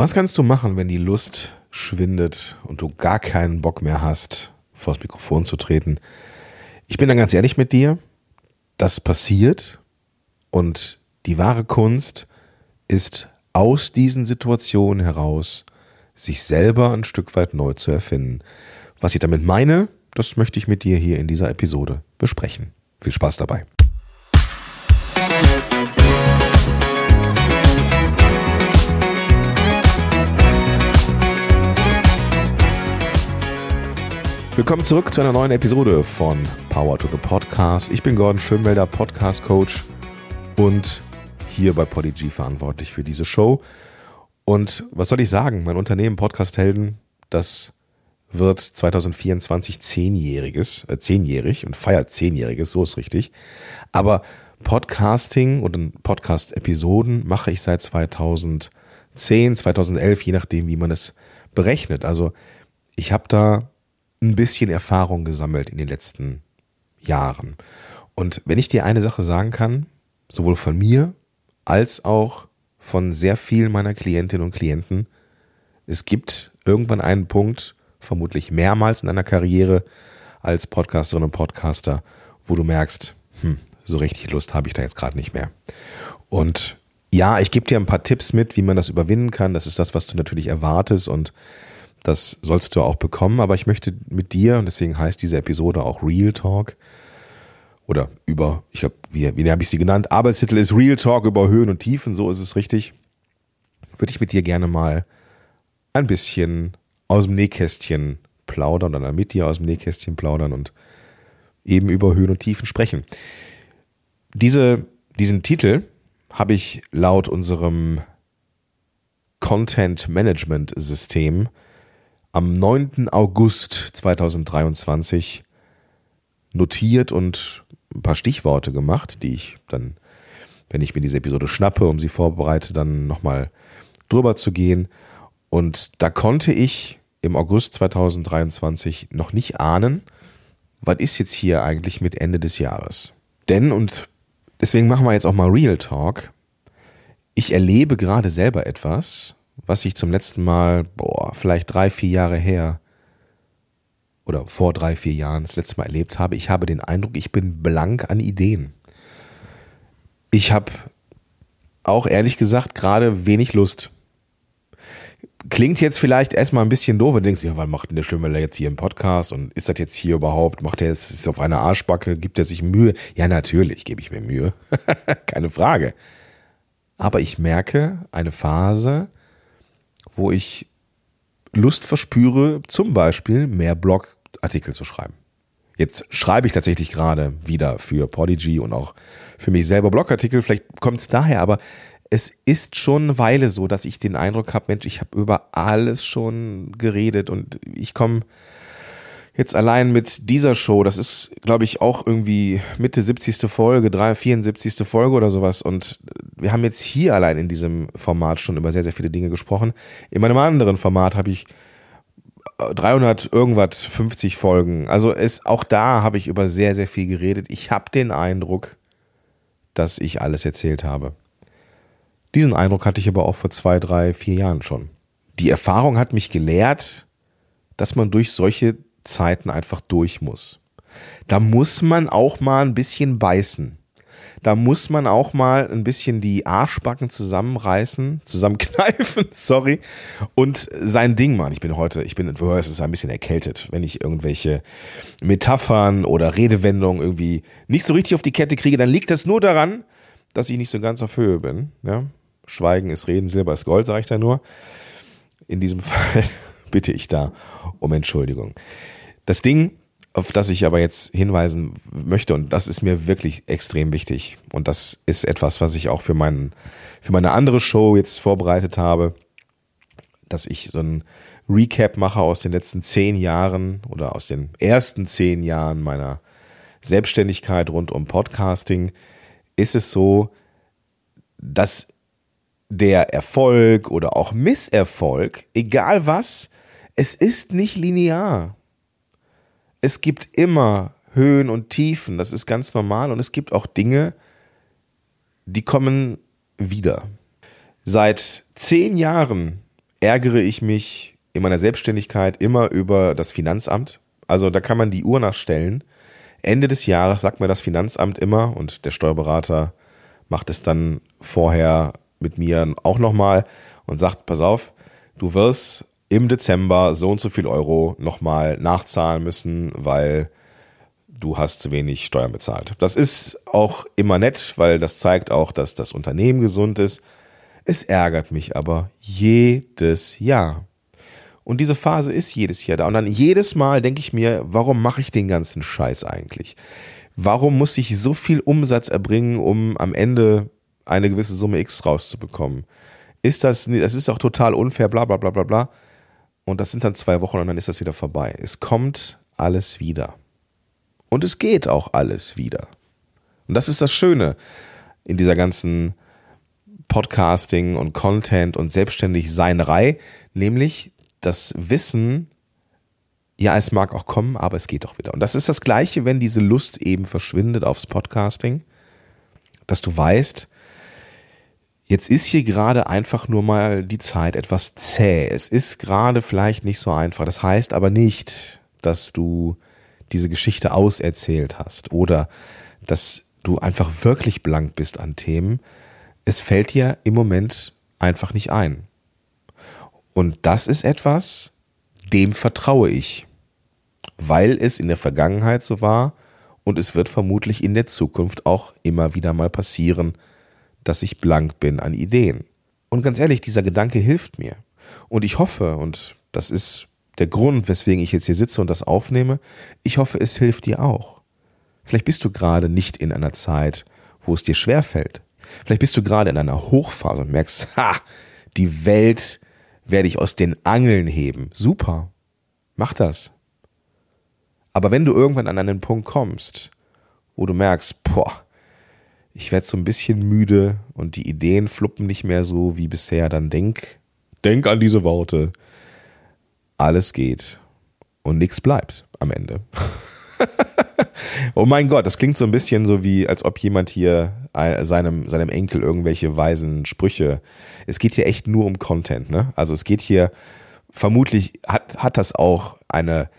Was kannst du machen, wenn die Lust schwindet und du gar keinen Bock mehr hast, vors Mikrofon zu treten? Ich bin dann ganz ehrlich mit dir, das passiert und die wahre Kunst ist aus diesen Situationen heraus, sich selber ein Stück weit neu zu erfinden. Was ich damit meine, das möchte ich mit dir hier in dieser Episode besprechen. Viel Spaß dabei. Willkommen zurück zu einer neuen Episode von Power to the Podcast. Ich bin Gordon Schönwelder, Podcast Coach und hier bei Podigy verantwortlich für diese Show. Und was soll ich sagen? Mein Unternehmen Podcast Helden, das wird 2024 zehnjähriges, äh, zehnjährig und feiert zehnjähriges, so ist richtig. Aber Podcasting und Podcast-Episoden mache ich seit 2010, 2011, je nachdem, wie man es berechnet. Also ich habe da ein bisschen Erfahrung gesammelt in den letzten Jahren. Und wenn ich dir eine Sache sagen kann, sowohl von mir als auch von sehr vielen meiner Klientinnen und Klienten, es gibt irgendwann einen Punkt, vermutlich mehrmals in deiner Karriere als Podcasterin und Podcaster, wo du merkst, hm, so richtig Lust habe ich da jetzt gerade nicht mehr. Und ja, ich gebe dir ein paar Tipps mit, wie man das überwinden kann. Das ist das, was du natürlich erwartest und das sollst du auch bekommen. Aber ich möchte mit dir, und deswegen heißt diese Episode auch Real Talk, oder über, ich glaube, wie, wie habe ich sie genannt? Arbeitstitel ist Real Talk über Höhen und Tiefen, so ist es richtig. Würde ich mit dir gerne mal ein bisschen aus dem Nähkästchen plaudern oder mit dir aus dem Nähkästchen plaudern und eben über Höhen und Tiefen sprechen. Diese, diesen Titel habe ich laut unserem Content Management System am 9. August 2023 notiert und ein paar Stichworte gemacht, die ich dann, wenn ich mir diese Episode schnappe, um sie vorbereite, dann nochmal drüber zu gehen. Und da konnte ich im August 2023 noch nicht ahnen, was ist jetzt hier eigentlich mit Ende des Jahres. Denn, und deswegen machen wir jetzt auch mal Real Talk, ich erlebe gerade selber etwas, was ich zum letzten Mal, boah, vielleicht drei, vier Jahre her oder vor drei, vier Jahren das letzte Mal erlebt habe. Ich habe den Eindruck, ich bin blank an Ideen. Ich habe auch ehrlich gesagt gerade wenig Lust. Klingt jetzt vielleicht erstmal ein bisschen doof, wenn du denkst, ja, wann macht denn der Schönwelle jetzt hier im Podcast und ist das jetzt hier überhaupt? Macht er jetzt auf einer Arschbacke? Gibt er sich Mühe? Ja, natürlich gebe ich mir Mühe. Keine Frage. Aber ich merke eine Phase, wo ich Lust verspüre, zum Beispiel mehr Blogartikel zu schreiben. Jetzt schreibe ich tatsächlich gerade wieder für Podigy und auch für mich selber Blogartikel. Vielleicht kommt es daher, aber es ist schon eine Weile so, dass ich den Eindruck habe, Mensch, ich habe über alles schon geredet und ich komme jetzt allein mit dieser Show, das ist, glaube ich, auch irgendwie Mitte 70. Folge, 3, 74. Folge oder sowas. Und wir haben jetzt hier allein in diesem Format schon über sehr, sehr viele Dinge gesprochen. In meinem anderen Format habe ich 300 äh, irgendwas 50 Folgen. Also es, auch da habe ich über sehr, sehr viel geredet. Ich habe den Eindruck, dass ich alles erzählt habe. Diesen Eindruck hatte ich aber auch vor zwei, drei, vier Jahren schon. Die Erfahrung hat mich gelehrt, dass man durch solche Zeiten einfach durch muss. Da muss man auch mal ein bisschen beißen. Da muss man auch mal ein bisschen die Arschbacken zusammenreißen, zusammenkneifen, sorry, und sein Ding machen. Ich bin heute, ich bin, es ein bisschen erkältet, wenn ich irgendwelche Metaphern oder Redewendungen irgendwie nicht so richtig auf die Kette kriege, dann liegt das nur daran, dass ich nicht so ganz auf Höhe bin. Ja? Schweigen ist Reden, Silber ist Gold, sage ich da nur. In diesem Fall bitte ich da um Entschuldigung. Das Ding, auf das ich aber jetzt hinweisen möchte, und das ist mir wirklich extrem wichtig, und das ist etwas, was ich auch für, meinen, für meine andere Show jetzt vorbereitet habe, dass ich so ein Recap mache aus den letzten zehn Jahren oder aus den ersten zehn Jahren meiner Selbstständigkeit rund um Podcasting, ist es so, dass der Erfolg oder auch Misserfolg, egal was, es ist nicht linear. Es gibt immer Höhen und Tiefen, das ist ganz normal und es gibt auch Dinge, die kommen wieder. Seit zehn Jahren ärgere ich mich in meiner Selbstständigkeit immer über das Finanzamt. Also da kann man die Uhr nachstellen. Ende des Jahres sagt mir das Finanzamt immer und der Steuerberater macht es dann vorher mit mir auch nochmal und sagt, pass auf, du wirst im Dezember so und so viel Euro nochmal nachzahlen müssen, weil du hast zu wenig Steuern bezahlt. Das ist auch immer nett, weil das zeigt auch, dass das Unternehmen gesund ist. Es ärgert mich aber jedes Jahr. Und diese Phase ist jedes Jahr da. Und dann jedes Mal denke ich mir, warum mache ich den ganzen Scheiß eigentlich? Warum muss ich so viel Umsatz erbringen, um am Ende eine gewisse Summe X rauszubekommen? Ist das, das ist auch total unfair, bla bla bla bla bla. Und das sind dann zwei Wochen und dann ist das wieder vorbei. Es kommt alles wieder. Und es geht auch alles wieder. Und das ist das Schöne in dieser ganzen Podcasting und Content und selbstständig Seinerei, nämlich das Wissen, ja, es mag auch kommen, aber es geht auch wieder. Und das ist das Gleiche, wenn diese Lust eben verschwindet aufs Podcasting, dass du weißt, jetzt ist hier gerade einfach nur mal die Zeit etwas zäh. Es ist gerade vielleicht nicht so einfach. Das heißt aber nicht, dass du diese Geschichte auserzählt hast oder dass du einfach wirklich blank bist an Themen. Es fällt dir im Moment einfach nicht ein. Und das ist etwas, dem vertraue ich, weil es in der Vergangenheit so war und es wird vermutlich in der Zukunft auch immer wieder mal passieren, dass ich blank bin an Ideen. Und ganz ehrlich, dieser Gedanke hilft mir. Und ich hoffe, und das ist der Grund, weswegen ich jetzt hier sitze und das aufnehme, ich hoffe, es hilft dir auch. Vielleicht bist du gerade nicht in einer Zeit, wo es dir schwerfällt. Vielleicht bist du gerade in einer Hochphase und merkst, ha, die Welt werde ich aus den Angeln heben. Super. Mach das. Aber wenn du irgendwann an einen Punkt kommst, wo du merkst, boah, ich werde so ein bisschen müde und die Ideen fluppen nicht mehr so wie bisher, dann denk, denk an diese Worte. Alles geht und nichts bleibt am Ende. oh mein Gott, das klingt so ein bisschen so wie, als ob jemand hier äh, seinem, seinem Enkel irgendwelche weisen Sprüche. Es geht hier echt nur um Content, ne? Also es geht hier, vermutlich hat, hat das auch eine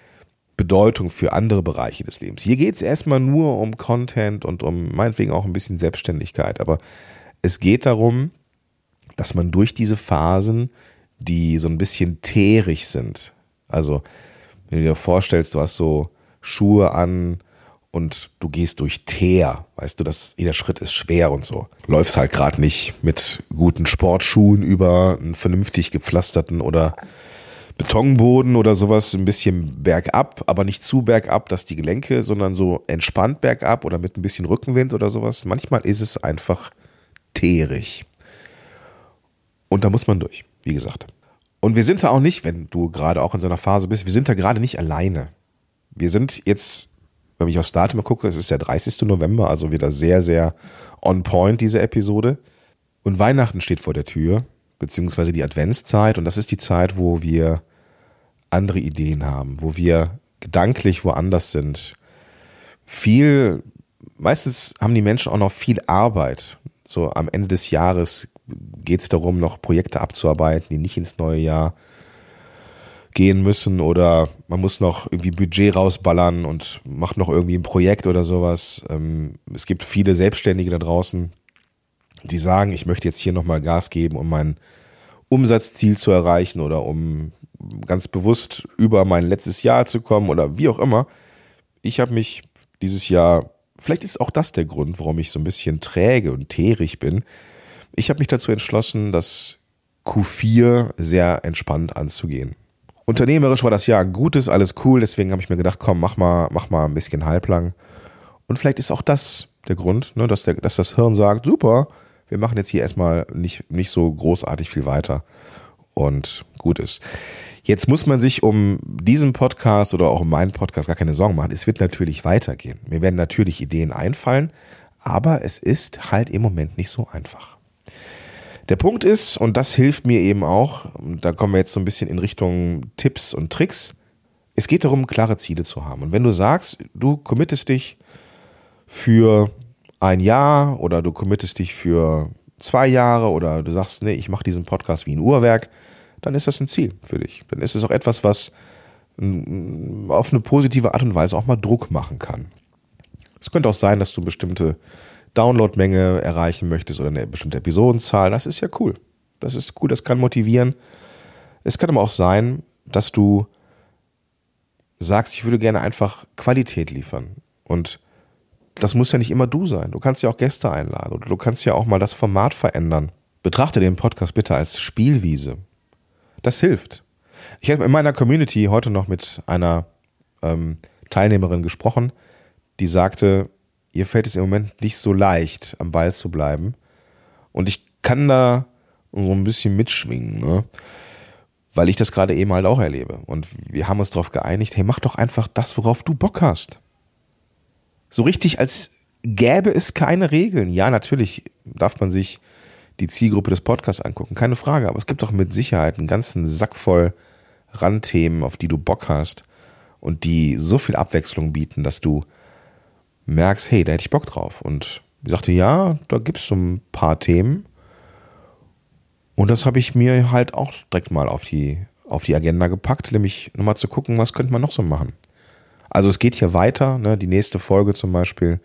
Bedeutung für andere Bereiche des Lebens. Hier geht es erstmal nur um Content und um meinetwegen auch ein bisschen Selbstständigkeit. Aber es geht darum, dass man durch diese Phasen, die so ein bisschen teerig sind, also wenn du dir vorstellst, du hast so Schuhe an, und du gehst durch Teer, weißt du, dass jeder Schritt ist schwer und so. Läufst halt gerade nicht mit guten Sportschuhen über einen vernünftig gepflasterten oder Betonboden oder sowas, ein bisschen bergab, aber nicht zu bergab, dass die Gelenke, sondern so entspannt bergab oder mit ein bisschen Rückenwind oder sowas. Manchmal ist es einfach teerig. Und da muss man durch, wie gesagt. Und wir sind da auch nicht, wenn du gerade auch in so einer Phase bist, wir sind da gerade nicht alleine. Wir sind jetzt wenn ich aufs Datum gucke, es ist der 30. November, also wieder sehr, sehr on point, diese Episode. Und Weihnachten steht vor der Tür, beziehungsweise die Adventszeit. Und das ist die Zeit, wo wir andere Ideen haben, wo wir gedanklich woanders sind. Viel, meistens haben die Menschen auch noch viel Arbeit. So am Ende des Jahres geht es darum, noch Projekte abzuarbeiten, die nicht ins neue Jahr gehen müssen oder man muss noch irgendwie Budget rausballern und macht noch irgendwie ein Projekt oder sowas. Ähm, es gibt viele Selbstständige da draußen, die sagen, ich möchte jetzt hier nochmal Gas geben, um mein Umsatzziel zu erreichen oder um ganz bewusst über mein letztes Jahr zu kommen oder wie auch immer. Ich habe mich dieses Jahr, vielleicht ist auch das der Grund, warum ich so ein bisschen träge und teerig bin. Ich habe mich dazu entschlossen, das Q4 sehr entspannt anzugehen. Unternehmerisch war das Jahr gutes, alles cool, deswegen habe ich mir gedacht, komm, mach mal, mach mal ein bisschen halblang. Und vielleicht ist auch das der Grund, ne, dass, der, dass das Hirn sagt, super, wir machen jetzt hier erstmal nicht, nicht so großartig viel weiter. Und gut ist. Jetzt muss man sich um diesen Podcast oder auch um meinen Podcast gar keine Sorgen machen. Es wird natürlich weitergehen. Mir werden natürlich Ideen einfallen, aber es ist halt im Moment nicht so einfach. Der Punkt ist, und das hilft mir eben auch, da kommen wir jetzt so ein bisschen in Richtung Tipps und Tricks, es geht darum, klare Ziele zu haben. Und wenn du sagst, du committest dich für ein Jahr oder du committest dich für zwei Jahre oder du sagst, nee, ich mache diesen Podcast wie ein Uhrwerk, dann ist das ein Ziel für dich. Dann ist es auch etwas, was auf eine positive Art und Weise auch mal Druck machen kann. Es könnte auch sein, dass du bestimmte Downloadmenge erreichen möchtest oder eine bestimmte Episodenzahl. Das ist ja cool. Das ist cool, das kann motivieren. Es kann aber auch sein, dass du sagst, ich würde gerne einfach Qualität liefern. Und das muss ja nicht immer du sein. Du kannst ja auch Gäste einladen oder du kannst ja auch mal das Format verändern. Betrachte den Podcast bitte als Spielwiese. Das hilft. Ich habe in meiner Community heute noch mit einer ähm, Teilnehmerin gesprochen, die sagte, ihr fällt es im Moment nicht so leicht, am Ball zu bleiben. Und ich kann da so ein bisschen mitschwingen, ne? weil ich das gerade eben halt auch erlebe. Und wir haben uns darauf geeinigt, hey, mach doch einfach das, worauf du Bock hast. So richtig, als gäbe es keine Regeln. Ja, natürlich darf man sich die Zielgruppe des Podcasts angucken, keine Frage, aber es gibt doch mit Sicherheit einen ganzen Sack voll Randthemen, auf die du Bock hast und die so viel Abwechslung bieten, dass du merkst, hey, da hätte ich Bock drauf. Und ich sagte, ja, da gibt es so ein paar Themen. Und das habe ich mir halt auch direkt mal auf die, auf die Agenda gepackt, nämlich nochmal zu gucken, was könnte man noch so machen. Also es geht hier weiter, ne? die nächste Folge zum Beispiel,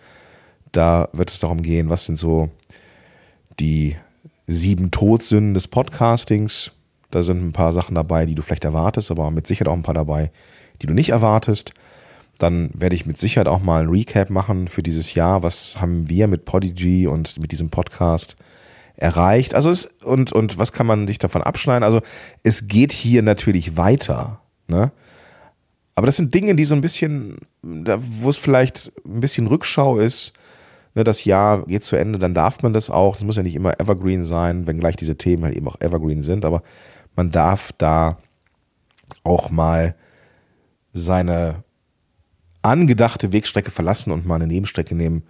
da wird es darum gehen, was sind so die sieben Todsünden des Podcastings. Da sind ein paar Sachen dabei, die du vielleicht erwartest, aber mit Sicherheit auch ein paar dabei, die du nicht erwartest. Dann werde ich mit Sicherheit auch mal ein Recap machen für dieses Jahr. Was haben wir mit Podigy und mit diesem Podcast erreicht? Also es, und, und was kann man sich davon abschneiden? Also es geht hier natürlich weiter. Ne? Aber das sind Dinge, die so ein bisschen, wo es vielleicht ein bisschen Rückschau ist. Ne, das Jahr geht zu Ende, dann darf man das auch. Es muss ja nicht immer Evergreen sein, wenngleich diese Themen halt eben auch Evergreen sind. Aber man darf da auch mal seine angedachte Wegstrecke verlassen und mal eine Nebenstrecke nehmen.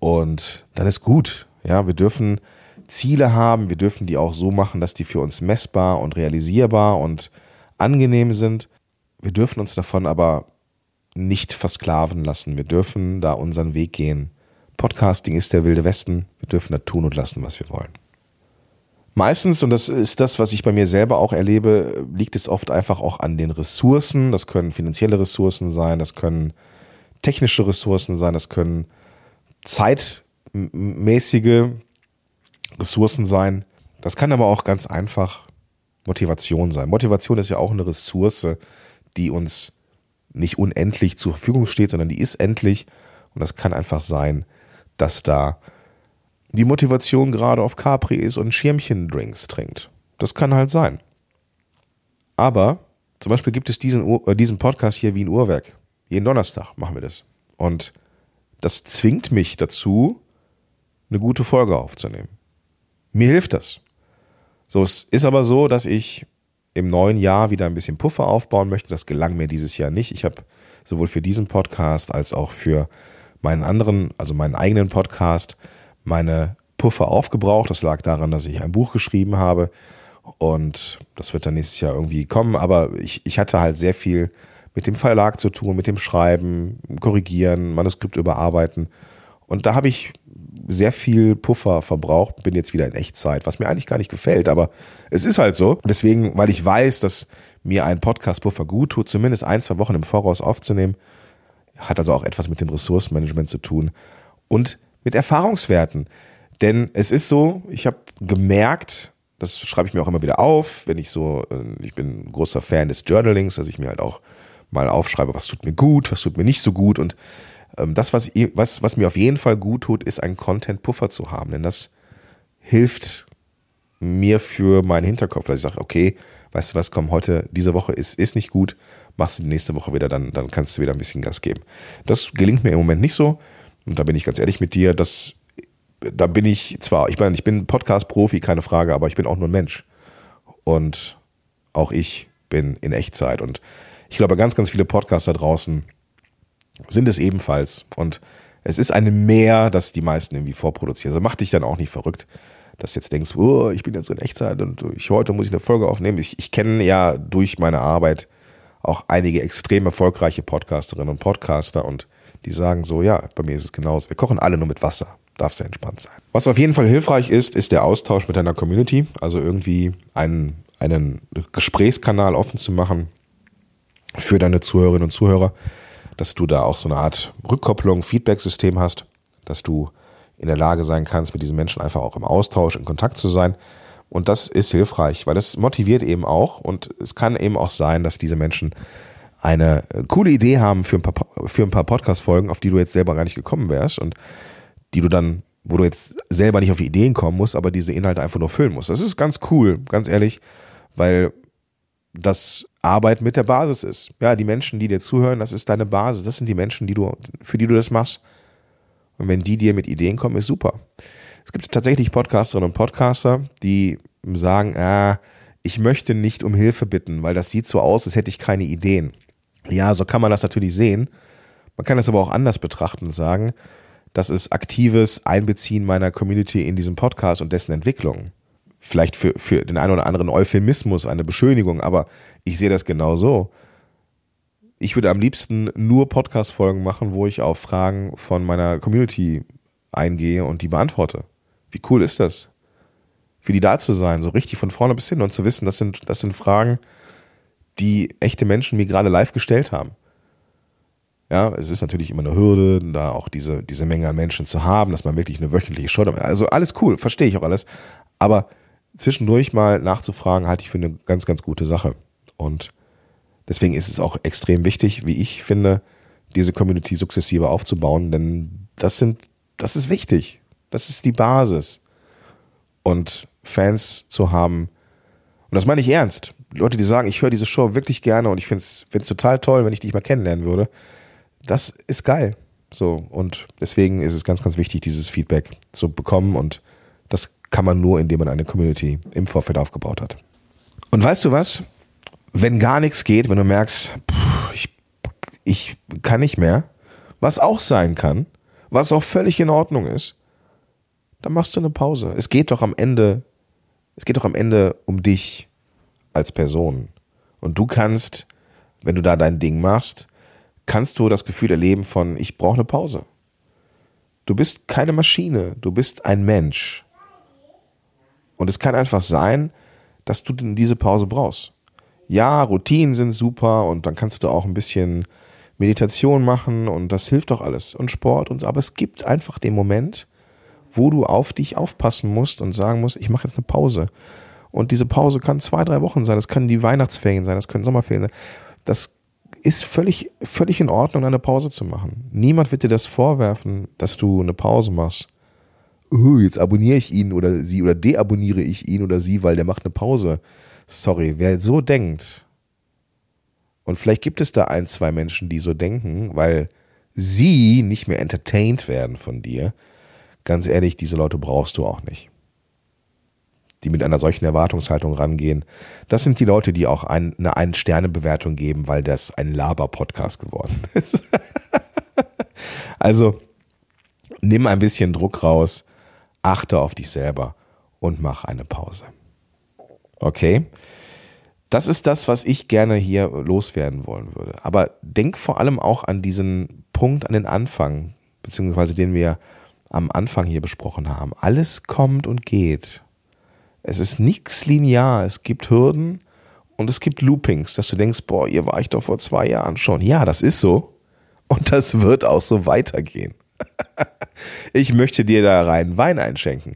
Und dann ist gut. Ja, wir dürfen Ziele haben, wir dürfen die auch so machen, dass die für uns messbar und realisierbar und angenehm sind. Wir dürfen uns davon aber nicht versklaven lassen. Wir dürfen da unseren Weg gehen. Podcasting ist der wilde Westen. Wir dürfen da tun und lassen, was wir wollen. Meistens, und das ist das, was ich bei mir selber auch erlebe, liegt es oft einfach auch an den Ressourcen. Das können finanzielle Ressourcen sein, das können technische Ressourcen sein, das können zeitmäßige Ressourcen sein. Das kann aber auch ganz einfach Motivation sein. Motivation ist ja auch eine Ressource, die uns nicht unendlich zur Verfügung steht, sondern die ist endlich. Und das kann einfach sein, dass da die Motivation gerade auf Capri ist und Schirmchen-Drinks trinkt. Das kann halt sein. Aber zum Beispiel gibt es diesen, äh, diesen Podcast hier wie ein Uhrwerk. Jeden Donnerstag machen wir das. Und das zwingt mich dazu, eine gute Folge aufzunehmen. Mir hilft das. So, es ist aber so, dass ich im neuen Jahr wieder ein bisschen Puffer aufbauen möchte. Das gelang mir dieses Jahr nicht. Ich habe sowohl für diesen Podcast als auch für meinen anderen, also meinen eigenen Podcast, meine Puffer aufgebraucht. Das lag daran, dass ich ein Buch geschrieben habe und das wird dann nächstes Jahr irgendwie kommen. Aber ich, ich hatte halt sehr viel mit dem Verlag zu tun, mit dem Schreiben, Korrigieren, Manuskript überarbeiten. Und da habe ich sehr viel Puffer verbraucht, bin jetzt wieder in Echtzeit, was mir eigentlich gar nicht gefällt, aber es ist halt so. Deswegen, weil ich weiß, dass mir ein Podcast-Puffer gut tut, zumindest ein, zwei Wochen im Voraus aufzunehmen, hat also auch etwas mit dem Ressourcenmanagement zu tun und mit Erfahrungswerten. Denn es ist so, ich habe gemerkt, das schreibe ich mir auch immer wieder auf, wenn ich so, äh, ich bin ein großer Fan des Journalings, dass ich mir halt auch mal aufschreibe, was tut mir gut, was tut mir nicht so gut. Und das, was, was, was mir auf jeden Fall gut tut, ist einen Content-Puffer zu haben. Denn das hilft mir für meinen Hinterkopf, dass ich sage, okay, weißt du was, komm, heute, diese Woche ist, ist nicht gut, machst du die nächste Woche wieder, dann, dann kannst du wieder ein bisschen Gas geben. Das gelingt mir im Moment nicht so. Und da bin ich ganz ehrlich mit dir, das, da bin ich zwar, ich meine, ich bin Podcast-Profi, keine Frage, aber ich bin auch nur ein Mensch. Und auch ich bin in Echtzeit. Und ich glaube, ganz, ganz viele Podcaster draußen sind es ebenfalls. Und es ist eine Mehr, dass die meisten irgendwie vorproduzieren. Also mach dich dann auch nicht verrückt, dass du jetzt denkst, oh, ich bin jetzt in Echtzeit und ich, heute muss ich eine Folge aufnehmen. Ich, ich kenne ja durch meine Arbeit auch einige extrem erfolgreiche Podcasterinnen und Podcaster und die sagen so, ja, bei mir ist es genauso. Wir kochen alle nur mit Wasser. Darf sehr entspannt sein. Was auf jeden Fall hilfreich ist, ist der Austausch mit deiner Community. Also irgendwie ein, einen Gesprächskanal offen zu machen für deine Zuhörerinnen und Zuhörer, dass du da auch so eine Art Rückkopplung, Feedback-System hast, dass du in der Lage sein kannst, mit diesen Menschen einfach auch im Austausch, in Kontakt zu sein. Und das ist hilfreich, weil das motiviert eben auch. Und es kann eben auch sein, dass diese Menschen eine coole Idee haben für ein paar, für ein paar Podcast-Folgen, auf die du jetzt selber gar nicht gekommen wärst und die du dann, wo du jetzt selber nicht auf Ideen kommen musst, aber diese Inhalte einfach nur füllen musst. Das ist ganz cool, ganz ehrlich, weil das Arbeit mit der Basis ist. Ja, die Menschen, die dir zuhören, das ist deine Basis. Das sind die Menschen, die du, für die du das machst. Und wenn die dir mit Ideen kommen, ist super. Es gibt tatsächlich Podcasterinnen und Podcaster, die sagen, ah, ich möchte nicht um Hilfe bitten, weil das sieht so aus, als hätte ich keine Ideen. Ja, so kann man das natürlich sehen. Man kann das aber auch anders betrachten und sagen, das ist aktives Einbeziehen meiner Community in diesen Podcast und dessen Entwicklung. Vielleicht für, für den einen oder anderen Euphemismus eine Beschönigung, aber ich sehe das genau so. Ich würde am liebsten nur Podcast-Folgen machen, wo ich auf Fragen von meiner Community eingehe und die beantworte. Wie cool ist das? Für die da zu sein, so richtig von vorne bis hin und zu wissen, das sind, das sind Fragen, die echte Menschen mir gerade live gestellt haben. Ja, es ist natürlich immer eine Hürde, da auch diese, diese Menge an Menschen zu haben, dass man wirklich eine wöchentliche Show. Also alles cool, verstehe ich auch alles. Aber zwischendurch mal nachzufragen, halte ich für eine ganz, ganz gute Sache. Und deswegen ist es auch extrem wichtig, wie ich finde, diese Community sukzessive aufzubauen, denn das sind, das ist wichtig. Das ist die Basis. Und Fans zu haben, und das meine ich ernst. Leute, die sagen, ich höre diese Show wirklich gerne und ich finde es total toll, wenn ich dich mal kennenlernen würde. Das ist geil. So, und deswegen ist es ganz, ganz wichtig, dieses Feedback zu bekommen und kann man nur, indem man eine Community im Vorfeld aufgebaut hat. Und weißt du was? Wenn gar nichts geht, wenn du merkst, pff, ich, ich kann nicht mehr, was auch sein kann, was auch völlig in Ordnung ist, dann machst du eine Pause. Es geht doch am Ende, es geht doch am Ende um dich als Person. Und du kannst, wenn du da dein Ding machst, kannst du das Gefühl erleben von, ich brauche eine Pause. Du bist keine Maschine, du bist ein Mensch. Und es kann einfach sein, dass du diese Pause brauchst. Ja, Routinen sind super und dann kannst du auch ein bisschen Meditation machen und das hilft doch alles und Sport und so. Aber es gibt einfach den Moment, wo du auf dich aufpassen musst und sagen musst, ich mache jetzt eine Pause. Und diese Pause kann zwei, drei Wochen sein, das können die Weihnachtsferien sein, das können Sommerferien sein. Das ist völlig, völlig in Ordnung, eine Pause zu machen. Niemand wird dir das vorwerfen, dass du eine Pause machst. Oh, jetzt abonniere ich ihn oder sie oder deabonniere ich ihn oder sie, weil der macht eine Pause. Sorry, wer so denkt, und vielleicht gibt es da ein, zwei Menschen, die so denken, weil sie nicht mehr entertained werden von dir, ganz ehrlich, diese Leute brauchst du auch nicht. Die mit einer solchen Erwartungshaltung rangehen. Das sind die Leute, die auch ein, eine Ein-Sterne-Bewertung geben, weil das ein Laber-Podcast geworden ist. also, nimm ein bisschen Druck raus, achte auf dich selber und mach eine Pause. Okay? Das ist das, was ich gerne hier loswerden wollen würde. Aber denk vor allem auch an diesen Punkt, an den Anfang, beziehungsweise den wir am Anfang hier besprochen haben. Alles kommt und geht. Es ist nichts linear. Es gibt Hürden und es gibt Loopings, dass du denkst, boah, ihr war ich doch vor zwei Jahren schon. Ja, das ist so. Und das wird auch so weitergehen. ich möchte dir da rein Wein einschenken.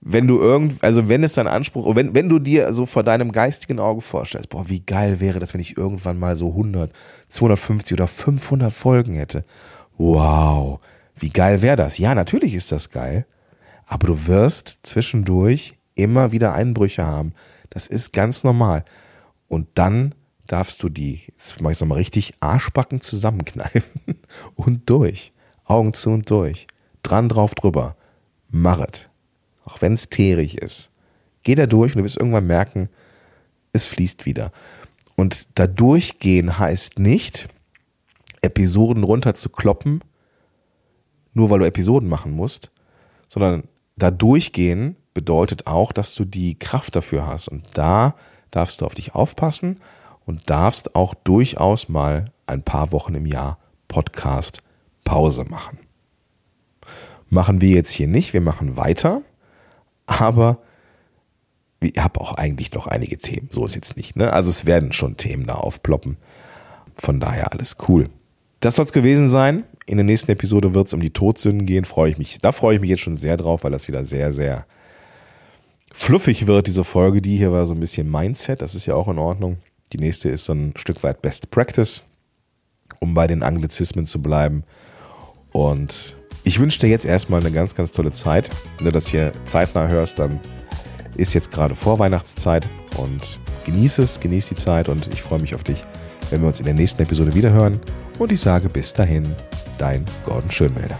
Wenn du irgend, also wenn es dein Anspruch, wenn, wenn du dir so vor deinem geistigen Auge vorstellst, boah, wie geil wäre das, wenn ich irgendwann mal so 100, 250 oder 500 Folgen hätte. Wow, wie geil wäre das? Ja, natürlich ist das geil. Aber du wirst zwischendurch immer wieder Einbrüche haben. Das ist ganz normal. Und dann darfst du die, jetzt mache ich es nochmal richtig, Arschbacken zusammenkneifen und durch. Augen zu und durch. Dran drauf drüber. Machet. Auch wenn es teerig ist. Geh da durch und du wirst irgendwann merken, es fließt wieder. Und da durchgehen heißt nicht, Episoden runter zu kloppen nur weil du Episoden machen musst, sondern da durchgehen bedeutet auch, dass du die Kraft dafür hast. Und da darfst du auf dich aufpassen und darfst auch durchaus mal ein paar Wochen im Jahr Podcast Pause machen. Machen wir jetzt hier nicht, wir machen weiter, aber ich habe auch eigentlich noch einige Themen. So ist jetzt nicht. Ne? Also es werden schon Themen da aufploppen. Von daher alles cool. Das soll es gewesen sein. In der nächsten Episode wird es um die Todsünden gehen. Freue ich mich. Da freue ich mich jetzt schon sehr drauf, weil das wieder sehr, sehr fluffig wird, diese Folge. Die hier war so ein bisschen Mindset. Das ist ja auch in Ordnung. Die nächste ist so ein Stück weit Best Practice, um bei den Anglizismen zu bleiben. Und ich wünsche dir jetzt erstmal eine ganz, ganz tolle Zeit. Wenn du das hier zeitnah hörst, dann ist jetzt gerade Vorweihnachtszeit und genieß es, genieß die Zeit und ich freue mich auf dich, wenn wir uns in der nächsten Episode wiederhören. Und ich sage bis dahin, dein Gordon Schönmelder.